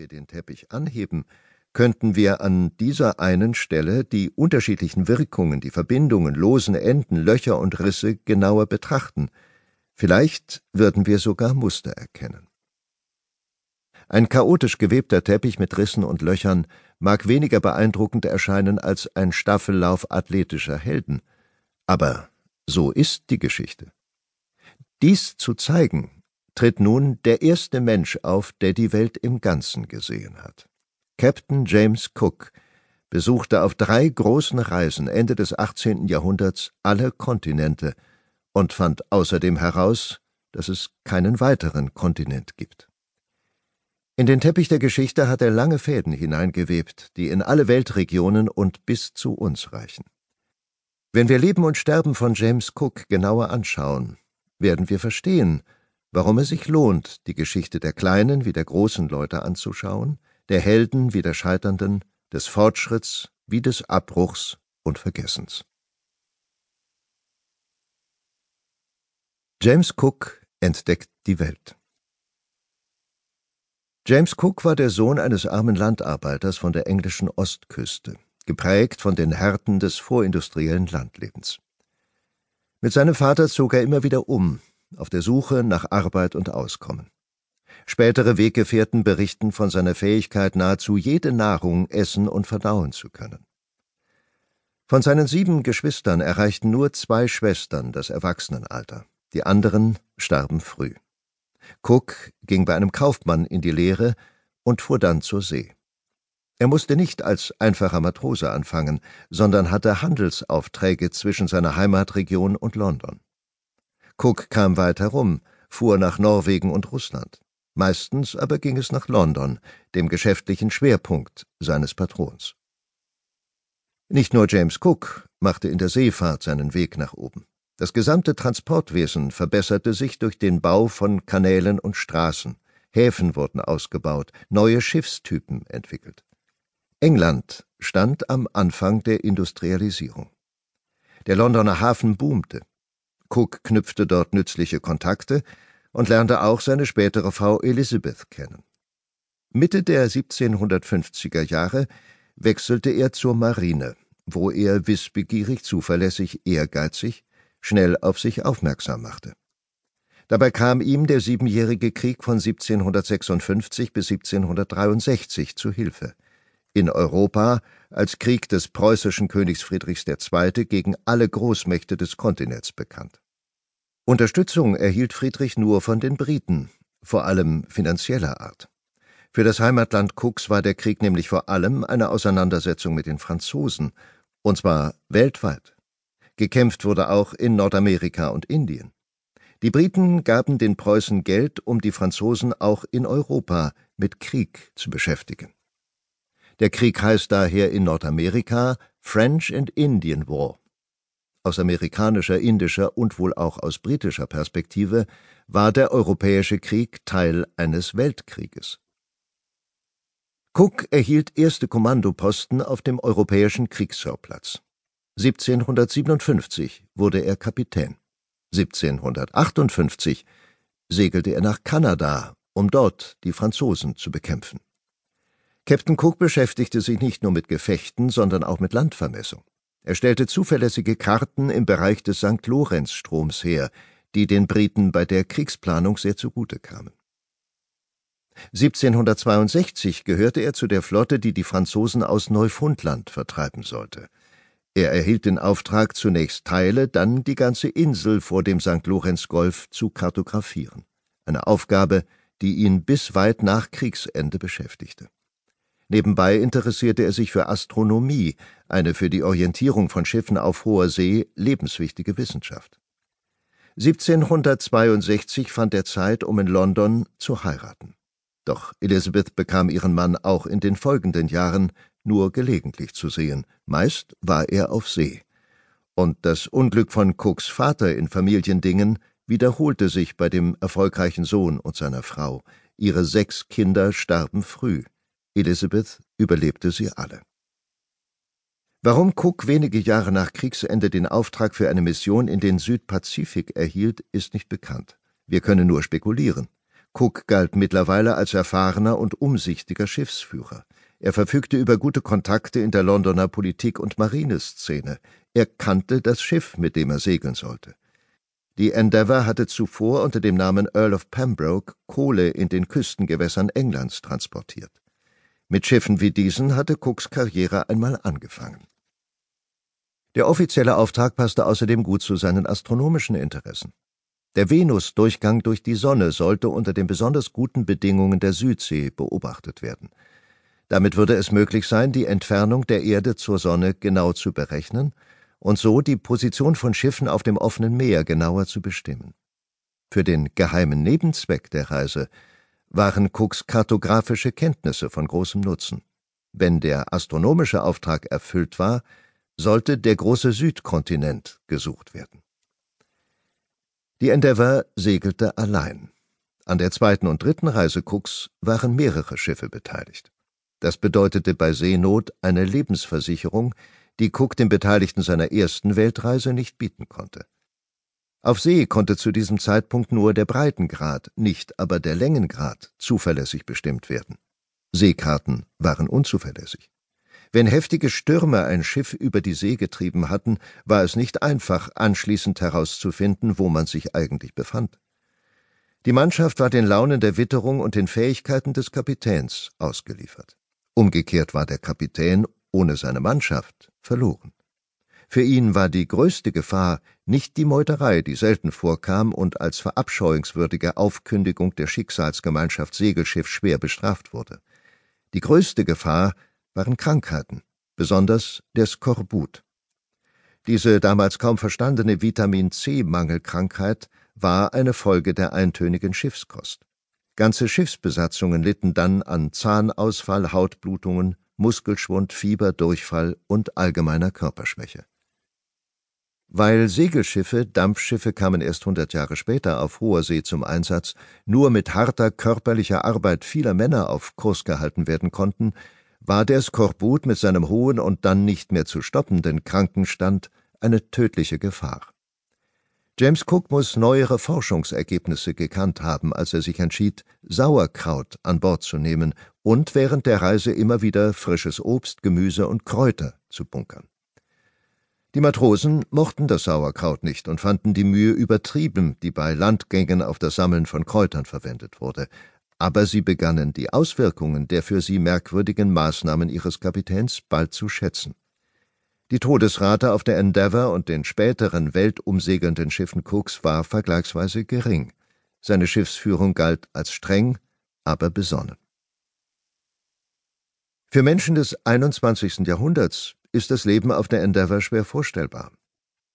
wir den Teppich anheben, könnten wir an dieser einen Stelle die unterschiedlichen Wirkungen, die Verbindungen, losen Enden, Löcher und Risse genauer betrachten. Vielleicht würden wir sogar Muster erkennen. Ein chaotisch gewebter Teppich mit Rissen und Löchern mag weniger beeindruckend erscheinen als ein Staffellauf athletischer Helden. Aber so ist die Geschichte. Dies zu zeigen, tritt nun der erste Mensch auf, der die Welt im Ganzen gesehen hat. Captain James Cook besuchte auf drei großen Reisen Ende des 18. Jahrhunderts alle Kontinente und fand außerdem heraus, dass es keinen weiteren Kontinent gibt. In den Teppich der Geschichte hat er lange Fäden hineingewebt, die in alle Weltregionen und bis zu uns reichen. Wenn wir Leben und Sterben von James Cook genauer anschauen, werden wir verstehen, warum es sich lohnt, die Geschichte der kleinen wie der großen Leute anzuschauen, der Helden wie der Scheiternden, des Fortschritts wie des Abbruchs und Vergessens. James Cook entdeckt die Welt. James Cook war der Sohn eines armen Landarbeiters von der englischen Ostküste, geprägt von den Härten des vorindustriellen Landlebens. Mit seinem Vater zog er immer wieder um, auf der Suche nach Arbeit und Auskommen. Spätere Weggefährten berichten von seiner Fähigkeit, nahezu jede Nahrung essen und verdauen zu können. Von seinen sieben Geschwistern erreichten nur zwei Schwestern das Erwachsenenalter, die anderen starben früh. Cook ging bei einem Kaufmann in die Lehre und fuhr dann zur See. Er musste nicht als einfacher Matrose anfangen, sondern hatte Handelsaufträge zwischen seiner Heimatregion und London. Cook kam weit herum, fuhr nach Norwegen und Russland. Meistens aber ging es nach London, dem geschäftlichen Schwerpunkt seines Patrons. Nicht nur James Cook machte in der Seefahrt seinen Weg nach oben. Das gesamte Transportwesen verbesserte sich durch den Bau von Kanälen und Straßen, Häfen wurden ausgebaut, neue Schiffstypen entwickelt. England stand am Anfang der Industrialisierung. Der Londoner Hafen boomte. Cook knüpfte dort nützliche Kontakte und lernte auch seine spätere Frau Elizabeth kennen. Mitte der 1750er Jahre wechselte er zur Marine, wo er wissbegierig, zuverlässig, ehrgeizig schnell auf sich aufmerksam machte. Dabei kam ihm der Siebenjährige Krieg von 1756 bis 1763 zu Hilfe. In Europa als Krieg des preußischen Königs Friedrichs II. gegen alle Großmächte des Kontinents bekannt. Unterstützung erhielt Friedrich nur von den Briten, vor allem finanzieller Art. Für das Heimatland Cooks war der Krieg nämlich vor allem eine Auseinandersetzung mit den Franzosen, und zwar weltweit. Gekämpft wurde auch in Nordamerika und Indien. Die Briten gaben den Preußen Geld, um die Franzosen auch in Europa mit Krieg zu beschäftigen. Der Krieg heißt daher in Nordamerika French and Indian War. Aus amerikanischer, indischer und wohl auch aus britischer Perspektive war der Europäische Krieg Teil eines Weltkrieges. Cook erhielt erste Kommandoposten auf dem europäischen Kriegsschauplatz. 1757 wurde er Kapitän. 1758 segelte er nach Kanada, um dort die Franzosen zu bekämpfen. Captain Cook beschäftigte sich nicht nur mit Gefechten, sondern auch mit Landvermessung. Er stellte zuverlässige Karten im Bereich des St. Lorenzstroms her, die den Briten bei der Kriegsplanung sehr zugute kamen. 1762 gehörte er zu der Flotte, die die Franzosen aus Neufundland vertreiben sollte. Er erhielt den Auftrag, zunächst Teile, dann die ganze Insel vor dem St. Lorenz-Golf zu kartografieren. Eine Aufgabe, die ihn bis weit nach Kriegsende beschäftigte. Nebenbei interessierte er sich für Astronomie, eine für die Orientierung von Schiffen auf hoher See lebenswichtige Wissenschaft. 1762 fand er Zeit, um in London zu heiraten. Doch Elizabeth bekam ihren Mann auch in den folgenden Jahren nur gelegentlich zu sehen, meist war er auf See. Und das Unglück von Cooks Vater in Familiendingen wiederholte sich bei dem erfolgreichen Sohn und seiner Frau. Ihre sechs Kinder starben früh. Elizabeth überlebte sie alle. Warum Cook wenige Jahre nach Kriegsende den Auftrag für eine Mission in den Südpazifik erhielt, ist nicht bekannt. Wir können nur spekulieren. Cook galt mittlerweile als erfahrener und umsichtiger Schiffsführer. Er verfügte über gute Kontakte in der Londoner Politik- und Marineszene. Er kannte das Schiff, mit dem er segeln sollte. Die Endeavour hatte zuvor unter dem Namen Earl of Pembroke Kohle in den Küstengewässern Englands transportiert. Mit Schiffen wie diesen hatte Cooks Karriere einmal angefangen. Der offizielle Auftrag passte außerdem gut zu seinen astronomischen Interessen. Der Venus-Durchgang durch die Sonne sollte unter den besonders guten Bedingungen der Südsee beobachtet werden. Damit würde es möglich sein, die Entfernung der Erde zur Sonne genau zu berechnen und so die Position von Schiffen auf dem offenen Meer genauer zu bestimmen. Für den geheimen Nebenzweck der Reise waren Cooks kartografische Kenntnisse von großem Nutzen. Wenn der astronomische Auftrag erfüllt war, sollte der große Südkontinent gesucht werden. Die Endeavour segelte allein. An der zweiten und dritten Reise Cooks waren mehrere Schiffe beteiligt. Das bedeutete bei Seenot eine Lebensversicherung, die Cook den Beteiligten seiner ersten Weltreise nicht bieten konnte. Auf See konnte zu diesem Zeitpunkt nur der Breitengrad, nicht aber der Längengrad zuverlässig bestimmt werden. Seekarten waren unzuverlässig. Wenn heftige Stürme ein Schiff über die See getrieben hatten, war es nicht einfach, anschließend herauszufinden, wo man sich eigentlich befand. Die Mannschaft war den Launen der Witterung und den Fähigkeiten des Kapitäns ausgeliefert. Umgekehrt war der Kapitän ohne seine Mannschaft verloren. Für ihn war die größte Gefahr nicht die Meuterei, die selten vorkam und als verabscheuungswürdige Aufkündigung der Schicksalsgemeinschaft Segelschiff schwer bestraft wurde. Die größte Gefahr waren Krankheiten, besonders der Skorbut. Diese damals kaum verstandene Vitamin C-Mangelkrankheit war eine Folge der eintönigen Schiffskost. Ganze Schiffsbesatzungen litten dann an Zahnausfall, Hautblutungen, Muskelschwund, Fieber, Durchfall und allgemeiner Körperschwäche. Weil Segelschiffe, Dampfschiffe kamen erst hundert Jahre später auf hoher See zum Einsatz, nur mit harter körperlicher Arbeit vieler Männer auf Kurs gehalten werden konnten, war der Skorbut mit seinem hohen und dann nicht mehr zu stoppenden Krankenstand eine tödliche Gefahr. James Cook muss neuere Forschungsergebnisse gekannt haben, als er sich entschied, Sauerkraut an Bord zu nehmen und während der Reise immer wieder frisches Obst, Gemüse und Kräuter zu bunkern. Die Matrosen mochten das Sauerkraut nicht und fanden die Mühe übertrieben, die bei Landgängen auf das Sammeln von Kräutern verwendet wurde, aber sie begannen die Auswirkungen der für sie merkwürdigen Maßnahmen ihres Kapitäns bald zu schätzen. Die Todesrate auf der Endeavour und den späteren weltumsegelnden Schiffen Cooks war vergleichsweise gering. Seine Schiffsführung galt als streng, aber besonnen. Für Menschen des 21. Jahrhunderts ist das Leben auf der Endeavour schwer vorstellbar.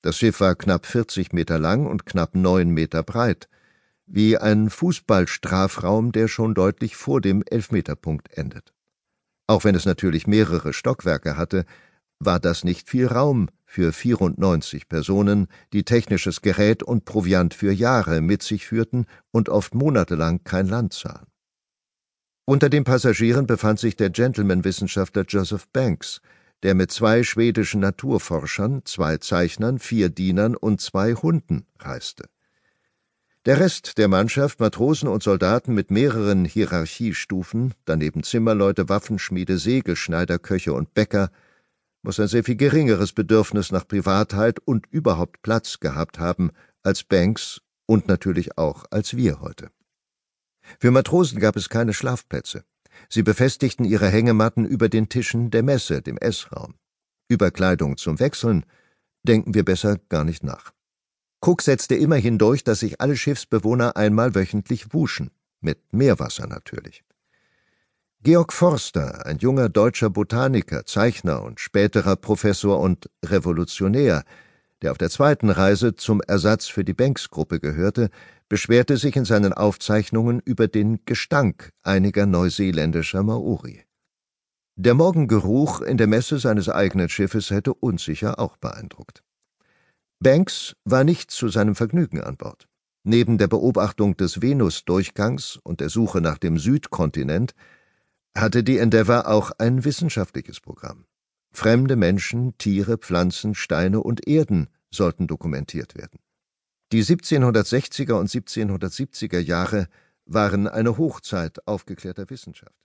Das Schiff war knapp 40 Meter lang und knapp neun Meter breit, wie ein Fußballstrafraum, der schon deutlich vor dem Elfmeterpunkt endet. Auch wenn es natürlich mehrere Stockwerke hatte, war das nicht viel Raum für 94 Personen, die technisches Gerät und Proviant für Jahre mit sich führten und oft monatelang kein Land sahen. Unter den Passagieren befand sich der Gentleman-Wissenschaftler Joseph Banks, der mit zwei schwedischen Naturforschern, zwei Zeichnern, vier Dienern und zwei Hunden reiste. Der Rest der Mannschaft, Matrosen und Soldaten mit mehreren Hierarchiestufen, daneben Zimmerleute, Waffenschmiede, Segelschneider, Köche und Bäcker, muss ein sehr viel geringeres Bedürfnis nach Privatheit und überhaupt Platz gehabt haben als Banks und natürlich auch als wir heute. Für Matrosen gab es keine Schlafplätze. Sie befestigten ihre Hängematten über den Tischen der Messe, dem Essraum. Über Kleidung zum Wechseln denken wir besser gar nicht nach. Cook setzte immerhin durch, dass sich alle Schiffsbewohner einmal wöchentlich wuschen, mit Meerwasser natürlich. Georg Forster, ein junger deutscher Botaniker, Zeichner und späterer Professor und Revolutionär, der auf der zweiten Reise zum Ersatz für die Banks-Gruppe gehörte, beschwerte sich in seinen Aufzeichnungen über den Gestank einiger neuseeländischer Maori. Der Morgengeruch in der Messe seines eigenen Schiffes hätte uns sicher auch beeindruckt. Banks war nicht zu seinem Vergnügen an Bord. Neben der Beobachtung des Venus-Durchgangs und der Suche nach dem Südkontinent hatte die Endeavour auch ein wissenschaftliches Programm. Fremde Menschen, Tiere, Pflanzen, Steine und Erden sollten dokumentiert werden. Die 1760er und 1770er Jahre waren eine Hochzeit aufgeklärter Wissenschaft.